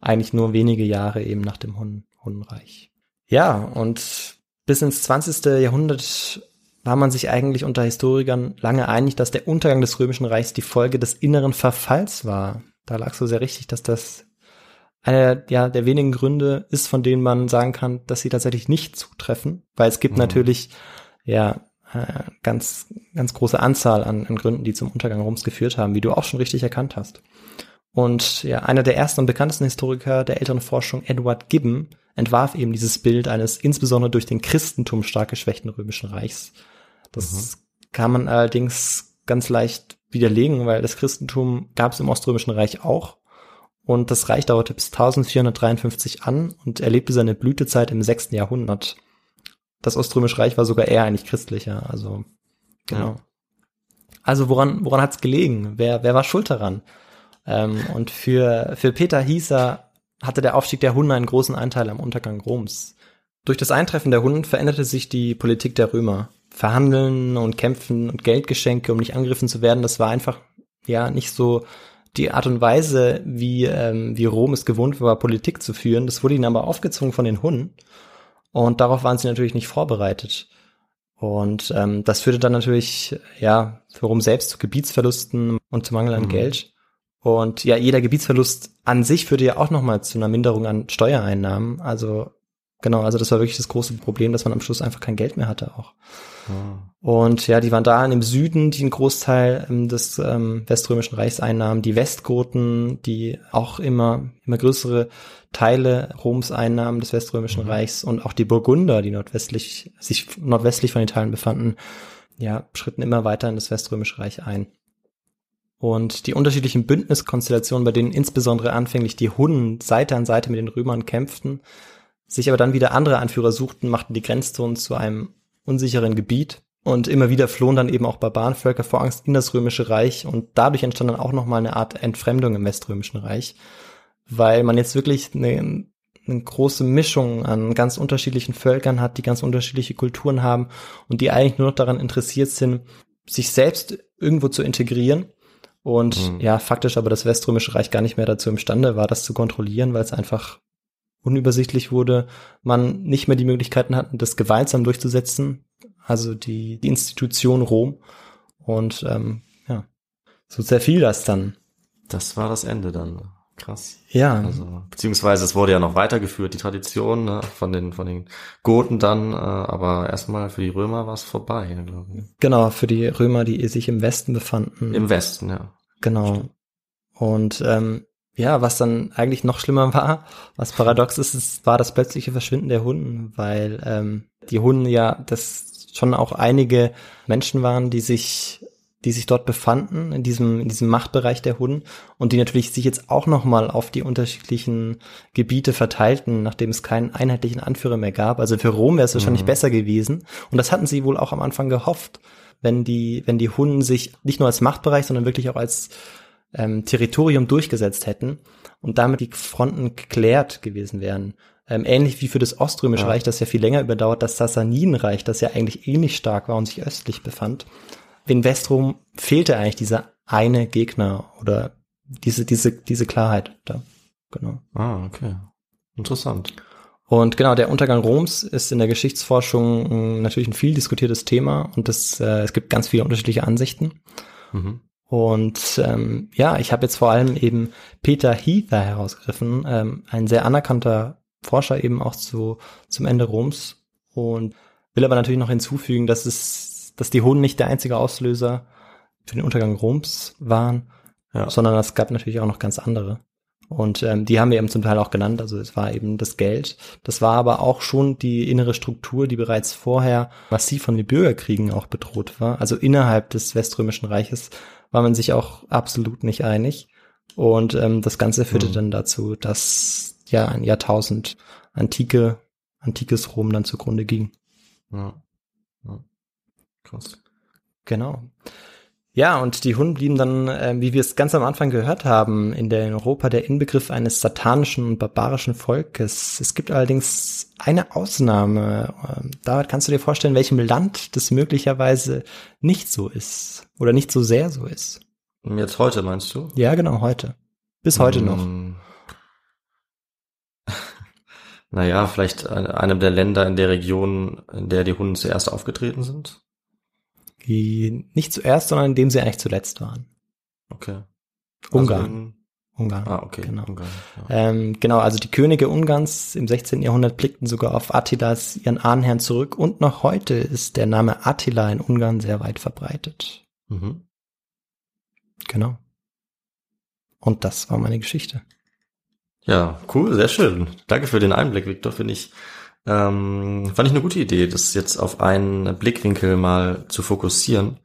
Eigentlich nur wenige Jahre eben nach dem Hun Hunnenreich. Ja, und bis ins 20. Jahrhundert war man sich eigentlich unter Historikern lange einig, dass der Untergang des Römischen Reichs die Folge des inneren Verfalls war. Da lag so sehr richtig, dass das einer ja, der wenigen Gründe ist, von denen man sagen kann, dass sie tatsächlich nicht zutreffen, weil es gibt Mhm. natürlich ja äh, ganz ganz große Anzahl an, an Gründen, die zum Untergang Roms geführt haben, wie du auch schon richtig erkannt hast. Und ja, einer der ersten und bekanntesten Historiker der älteren Forschung, Edward Gibbon, entwarf eben dieses Bild eines insbesondere durch den Christentum stark geschwächten Römischen Reichs. Das kann man allerdings ganz leicht widerlegen, weil das Christentum gab es im Oströmischen Reich auch. Und das Reich dauerte bis 1453 an und erlebte seine Blütezeit im 6. Jahrhundert. Das Oströmische Reich war sogar eher eigentlich christlicher, also genau. Ja. Also woran woran hat's gelegen? Wer wer war schuld daran? Ähm, und für für Peter Hieser hatte der Aufstieg der Hunnen einen großen Anteil am Untergang Roms. Durch das Eintreffen der Hunnen veränderte sich die Politik der Römer. Verhandeln und Kämpfen und Geldgeschenke, um nicht angegriffen zu werden, das war einfach ja nicht so die Art und Weise, wie, ähm, wie Rom es gewohnt war, Politik zu führen. Das wurde ihnen aber aufgezwungen von den Hunnen. Und darauf waren sie natürlich nicht vorbereitet. Und ähm, das führte dann natürlich, ja, für Rom selbst zu Gebietsverlusten und zu Mangel an Mhm. Geld. Und ja, jeder Gebietsverlust an sich führte ja auch nochmal zu einer Minderung an Steuereinnahmen. Also genau, also das war wirklich das große Problem, dass man am Schluss einfach kein Geld mehr hatte auch. Und ja, die Vandalen im Süden, die einen Großteil ähm, des ähm, Weströmischen Reichs einnahmen, die Westgoten, die auch immer, immer größere Teile Roms einnahmen des Weströmischen Reichs und auch die Burgunder, die nordwestlich, sich nordwestlich von Italien befanden, ja, schritten immer weiter in das Weströmische Reich ein. Und die unterschiedlichen Bündniskonstellationen, bei denen insbesondere anfänglich die Hunnen Seite an Seite mit den Römern kämpften, sich aber dann wieder andere Anführer suchten, machten die Grenzzonen zu einem unsicheren Gebiet. Und immer wieder flohen dann eben auch Barbarenvölker vor Angst in das Römische Reich. Und dadurch entstand dann auch nochmal eine Art Entfremdung im Weströmischen Reich, weil man jetzt wirklich eine, eine große Mischung an ganz unterschiedlichen Völkern hat, die ganz unterschiedliche Kulturen haben und die eigentlich nur noch daran interessiert sind, sich selbst irgendwo zu integrieren Und Mhm. ja, faktisch aber das Weströmische Reich gar nicht mehr dazu imstande war, das zu kontrollieren, weil es einfach unübersichtlich wurde, man nicht mehr die Möglichkeiten hatten, das gewaltsam durchzusetzen, also die, die Institution Rom. Und ähm, ja, so zerfiel das dann. Das war das Ende dann. Krass. Ja, Also, beziehungsweise es wurde ja noch weitergeführt, die Tradition ne, von den von den Goten dann, äh, aber erstmal für die Römer war es vorbei, glaube ich. genau, für die Römer, die sich im Westen befanden. Im Westen, ja. Genau. Und ähm, ja, was dann eigentlich noch schlimmer war, was paradox ist, ist war das plötzliche Verschwinden der Hunden, weil ähm, die Hunden ja das schon auch einige Menschen waren, die sich die sich dort befanden in diesem in diesem Machtbereich der Hunden und die natürlich sich jetzt auch noch mal auf die unterschiedlichen Gebiete verteilten, nachdem es keinen einheitlichen Anführer mehr gab. Also für Rom wäre es wahrscheinlich Mhm. besser gewesen und das hatten sie wohl auch am Anfang gehofft, wenn die wenn die Hunden sich nicht nur als Machtbereich, sondern wirklich auch als ähm, Territorium durchgesetzt hätten und damit die Fronten geklärt gewesen wären. Ähm, ähnlich wie für das Oströmische Ja. Reich, das ja viel länger überdauert, das Sassanidenreich, das ja eigentlich ähnlich stark war und sich östlich befand. In Westrom fehlte eigentlich dieser eine Gegner oder diese, diese, diese Klarheit da. Genau. Ah, okay. Interessant. Und genau, der Untergang Roms ist in der Geschichtsforschung mh, natürlich ein viel diskutiertes Thema und das, äh, es gibt ganz viele unterschiedliche Ansichten. Mhm. Und ähm, ja, ich habe jetzt vor allem eben Peter Heather herausgegriffen, ähm, ein sehr anerkannter Forscher eben auch zu, zum Ende Roms und will aber natürlich noch hinzufügen, dass es, dass die Hunden nicht der einzige Auslöser für den Untergang Roms waren, Ja. sondern es gab natürlich auch noch ganz andere. Und ähm, die haben wir eben zum Teil auch genannt. Also es war eben das Geld. Das war aber auch schon die innere Struktur, die bereits vorher massiv von den Bürgerkriegen auch bedroht war. Also innerhalb des Weströmischen Reiches war man sich auch absolut nicht einig. Und ähm, das Ganze führte Mhm. dann dazu, dass ja ein Jahrtausend antike, antikes Rom dann zugrunde ging. Ja. Krass. Genau. Ja, und die Hunden blieben dann, äh, wie wir es ganz am Anfang gehört haben, in, der, in Europa der Inbegriff eines satanischen und barbarischen Volkes. Es gibt allerdings eine Ausnahme. Ähm, David, kannst du dir vorstellen, in welchem Land das möglicherweise nicht so ist oder nicht so sehr so ist? Jetzt heute meinst du? Ja, genau, heute. Bis heute noch. Mm. Naja, vielleicht ein- einem der Länder in der Region, in der die Hunden zuerst aufgetreten sind. Die nicht zuerst, sondern indem sie eigentlich zuletzt waren. Okay. Ungarn. Also in, Ungarn. ah, okay. Genau. Ungarn, ja. Ähm, genau, also die Könige Ungarns im 16. Jahrhundert blickten sogar auf Attilas ihren Ahnherrn zurück und noch heute ist der Name Attila in Ungarn sehr weit verbreitet. Mhm. Genau. Und das war meine Geschichte. Ja, cool, sehr schön. Danke für den Einblick, Victor, finde ich. Ähm, fand ich eine gute Idee, das jetzt auf einen Blickwinkel mal zu fokussieren.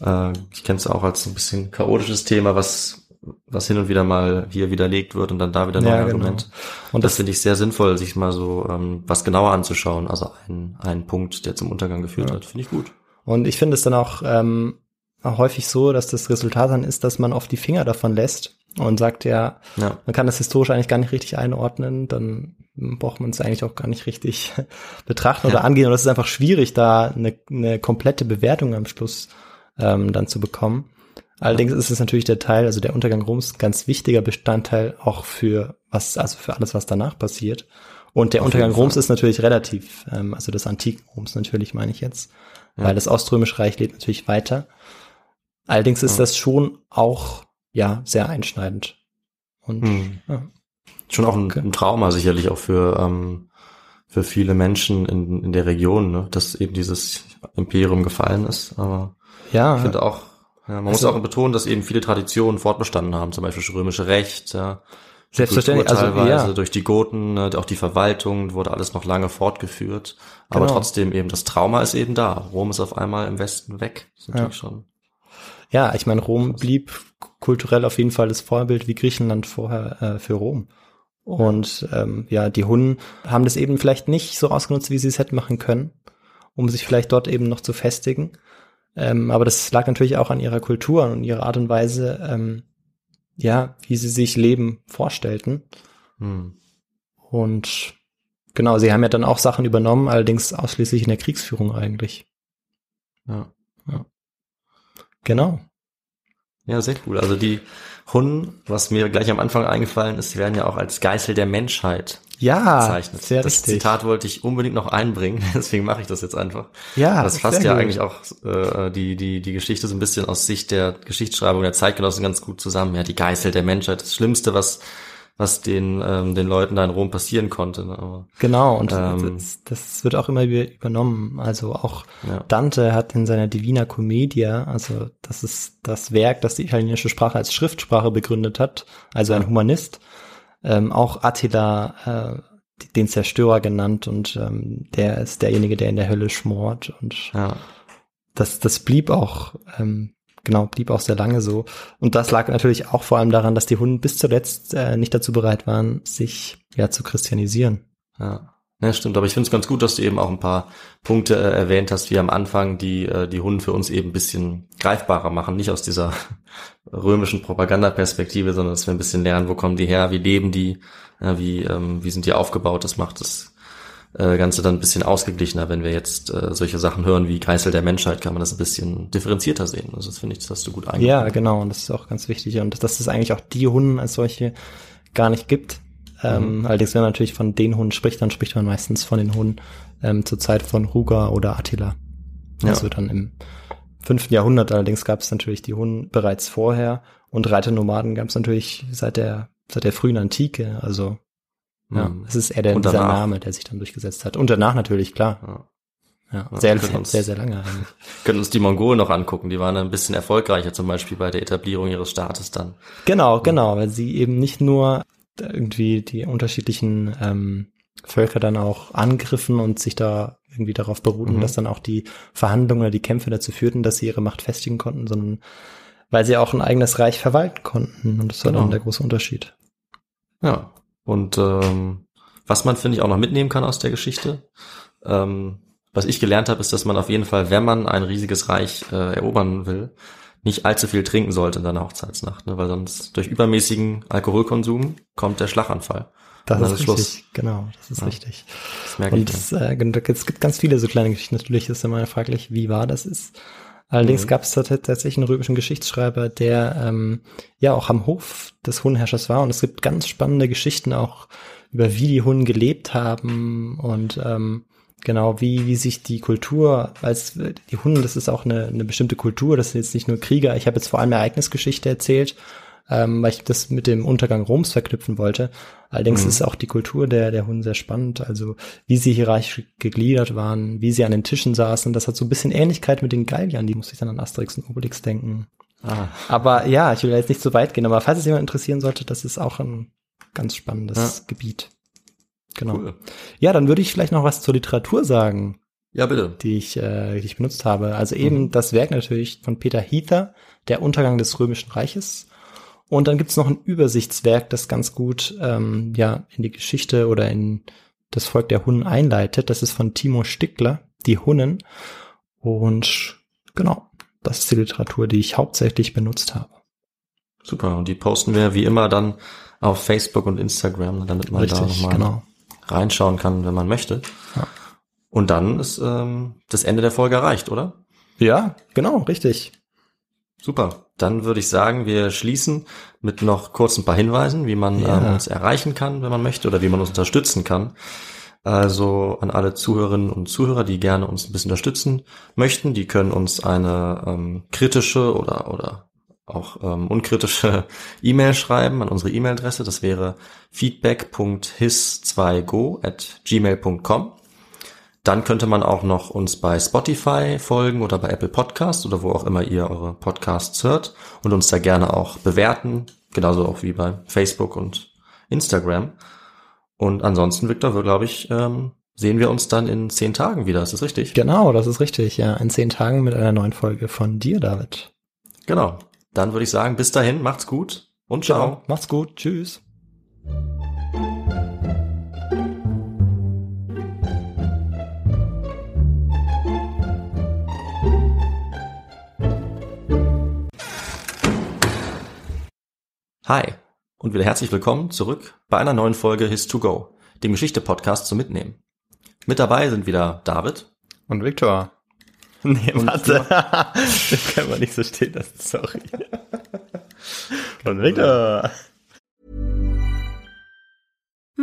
Äh, ich kenne es auch als ein bisschen chaotisches Thema, was, was hin und wieder mal hier widerlegt wird und dann da wieder neue Ja, genau. Argumente. Und Das das, finde ich sehr sinnvoll, sich mal so ähm, was genauer anzuschauen. Also ein, ein Punkt, der zum Untergang geführt Ja. hat, finde ich gut. und ich finde es dann auch, ähm, auch häufig so, dass das Resultat dann ist, dass man oft die Finger davon lässt und sagt, ja, Ja, man kann das historisch eigentlich gar nicht richtig einordnen, dann braucht man es eigentlich auch gar nicht richtig betrachten oder Ja. angehen. Und es ist einfach schwierig, da eine, eine komplette Bewertung am Schluss ähm, dann zu bekommen. Allerdings ist es natürlich der Teil, also der Untergang Roms, ganz wichtiger Bestandteil auch für was, also für alles, was danach passiert. Und der Auf Untergang Roms ist natürlich relativ, ähm, also des antiken Roms natürlich meine ich jetzt, Ja. weil das Oströmische Reich lebt natürlich weiter. Allerdings ist Ja. das schon auch, ja, sehr einschneidend. Und Hm. ja. Schon auch ein, Okay. ein Trauma sicherlich auch für, ähm, für viele Menschen in, in der Region, ne? dass eben dieses Imperium gefallen ist. Aber Ja, ich finde auch, ja, man Also- muss auch betonen, dass eben viele Traditionen fortbestanden haben, zum Beispiel das römische Recht, ja. Selbstverständlich, also, teilweise ja. durch die Goten, ne, auch die Verwaltung wurde alles noch lange fortgeführt. Aber Genau. trotzdem eben das Trauma ist eben da. Rom ist auf einmal im Westen weg. Das ist natürlich schon. Ja, ich meine, Rom blieb kulturell auf jeden Fall das Vorbild wie Griechenland vorher äh, für Rom. Und ähm, ja, die Hunnen haben das eben vielleicht nicht so ausgenutzt, wie sie es hätten machen können, um sich vielleicht dort eben noch zu festigen. Ähm, aber das lag natürlich auch an ihrer Kultur und ihrer Art und Weise, ähm, ja, wie sie sich Leben vorstellten. Hm. Und genau, sie haben ja dann auch Sachen übernommen, allerdings ausschließlich in der Kriegsführung eigentlich. Ja. Genau. Ja, sehr cool. Also die Hunnen, was mir gleich am Anfang eingefallen ist, werden ja auch als Geißel der Menschheit Ja, bezeichnet. sehr das richtig. Zitat wollte ich unbedingt noch einbringen, deswegen mache ich das jetzt einfach. Ja, das fasst ja gut. eigentlich auch äh, die, die, die Geschichte so ein bisschen aus Sicht der Geschichtsschreibung der Zeitgenossen ganz gut zusammen. Ja, die Geißel der Menschheit, das Schlimmste, was, was den, ähm, den Leuten da in Rom passieren konnte. Ne? Aber, Genau, und Ähm, das, das wird auch immer wieder übernommen. Also auch Ja. Dante hat in seiner Divina Commedia, also das ist das Werk, das die italienische Sprache als Schriftsprache begründet hat, also ein Humanist, ähm, auch Attila, äh, den Zerstörer genannt und ähm, der ist derjenige, der in der Hölle schmort und ja. das, das blieb auch, ähm, genau, blieb auch sehr lange so. Und das lag natürlich auch vor allem daran, dass die Hunden bis zuletzt äh, nicht dazu bereit waren, sich ja zu christianisieren. Ja. Ja, stimmt, aber ich finde es ganz gut, dass du eben auch ein paar Punkte äh, erwähnt hast, wie am Anfang, die äh, die Hunden für uns eben ein bisschen greifbarer machen, nicht aus dieser römischen Propagandaperspektive, sondern dass wir ein bisschen lernen, wo kommen die her, wie leben die, äh, wie, ähm, wie sind die aufgebaut, das macht das äh, Ganze dann ein bisschen ausgeglichener, wenn wir jetzt äh, solche Sachen hören wie Geißel der Menschheit, kann man das ein bisschen differenzierter sehen. Also das finde ich, das hast du gut eingebaut. Ja, genau, und das ist auch ganz wichtig. Und dass es eigentlich auch die Hunden als solche gar nicht gibt. Ähm, allerdings, wenn man natürlich von den Hunden spricht, dann spricht man meistens von den Hunden ähm, zur Zeit von Ruga oder Attila. Ja. Also dann im fünften Jahrhundert. Allerdings gab es natürlich die Hunden bereits vorher und Reiternomaden gab es natürlich seit der seit der frühen Antike. Also ja, Mhm. es ist eher der, dieser. Name, der sich dann durchgesetzt hat. Und danach natürlich, klar. Ja. Ja, sehr, können uns- sehr, sehr lange eigentlich. können uns die Mongolen noch angucken, die waren ein bisschen erfolgreicher, zum Beispiel bei der Etablierung ihres Staates dann. Genau, genau, weil sie eben nicht nur irgendwie die unterschiedlichen ähm, Völker dann auch angriffen und sich da irgendwie darauf beruhten, Mhm. dass dann auch die Verhandlungen oder die Kämpfe dazu führten, dass sie ihre Macht festigen konnten, sondern weil sie auch ein eigenes Reich verwalten konnten. Und das war Genau. dann der große Unterschied. Ja, und ähm, was man, finde ich, auch noch mitnehmen kann aus der Geschichte, ähm, was ich gelernt habe, ist, dass man auf jeden Fall, wenn man ein riesiges Reich äh, erobern will, nicht allzu viel trinken sollte in seiner Hochzeitsnacht, ne? weil sonst durch übermäßigen Alkoholkonsum kommt der Schlaganfall. Das ist ist richtig, Schluss. genau, das ist Ja. richtig. Das merke Und ich. es, äh, es gibt ganz viele so kleine Geschichten. Natürlich ist immer fraglich, wie wahr das ist. Allerdings Mhm. gab es tatsächlich einen römischen Geschichtsschreiber, der ähm, ja auch am Hof des Hundenherrschers war. Und es gibt ganz spannende Geschichten auch über wie die Hunden gelebt haben und ähm, genau wie wie sich die Kultur, als die Hunden, das ist auch eine, eine bestimmte Kultur. Das sind jetzt nicht nur Krieger. Ich habe jetzt vor allem Ereignisgeschichte erzählt ähm, weil ich das mit dem Untergang Roms verknüpfen wollte. Allerdings Mhm. ist auch die Kultur der, der Hunden sehr spannend, also wie sie hierarchisch gegliedert waren, wie sie an den Tischen saßen. Das hat so ein bisschen Ähnlichkeit mit den Galliern, die muss ich dann an Asterix und Obelix denken. Ah, Aber ja, ich will jetzt nicht so weit gehen, aber falls es jemand interessieren sollte, das ist auch ein ganz spannendes Ja. Gebiet. Genau. cool. Ja, dann würde ich vielleicht noch was zur Literatur sagen Ja, bitte. die ich, äh, die ich benutzt habe. Also eben Mhm. das Werk natürlich von Peter Heather, Der Untergang des Römischen Reiches. Und dann gibt's noch ein Übersichtswerk, das ganz gut ähm, ja in die Geschichte oder in das Volk der Hunnen einleitet. Das ist von Timo Stickler, Die Hunnen. Und genau, das ist die Literatur, die ich hauptsächlich benutzt habe. Super. Und die posten wir wie immer dann auf Facebook und Instagram, damit man da Richtig, nochmal genau. reinschauen kann, wenn man möchte. Ja. Und dann ist ähm, das Ende der Folge erreicht, oder? Ja, genau, richtig. Super. Dann würde ich sagen, wir schließen mit noch kurz ein paar Hinweisen, wie man Ja. ähm, uns erreichen kann, wenn man möchte, oder wie man uns unterstützen kann. Also an alle Zuhörerinnen und Zuhörer, die gerne uns ein bisschen unterstützen möchten, die können uns eine ähm, kritische oder oder auch ähm, unkritische E-Mail schreiben an unsere E-Mail-Adresse. Das wäre feedback.his2go at gmail.com. Dann könnte man auch noch uns bei Spotify folgen oder bei Apple Podcasts oder wo auch immer ihr eure Podcasts hört und uns da gerne auch bewerten, genauso auch wie bei Facebook und Instagram. Und ansonsten, Victor, wir glaube ich, ähm, sehen wir uns dann in zehn Tagen wieder. Ist das richtig? Genau, das ist richtig. Ja, in zehn Tagen mit einer neuen Folge von dir, David. Genau. Dann würde ich sagen, bis dahin, macht's gut und ciao. Genau. Macht's gut. Tschüss. Hi und wieder herzlich willkommen zurück bei einer neuen Folge His2Go, dem Geschichte-Podcast zum Mitnehmen. Mit dabei sind wieder David Und Viktor. Nee, warte. das kann man nicht so stehen lassen, sorry. Und Victor.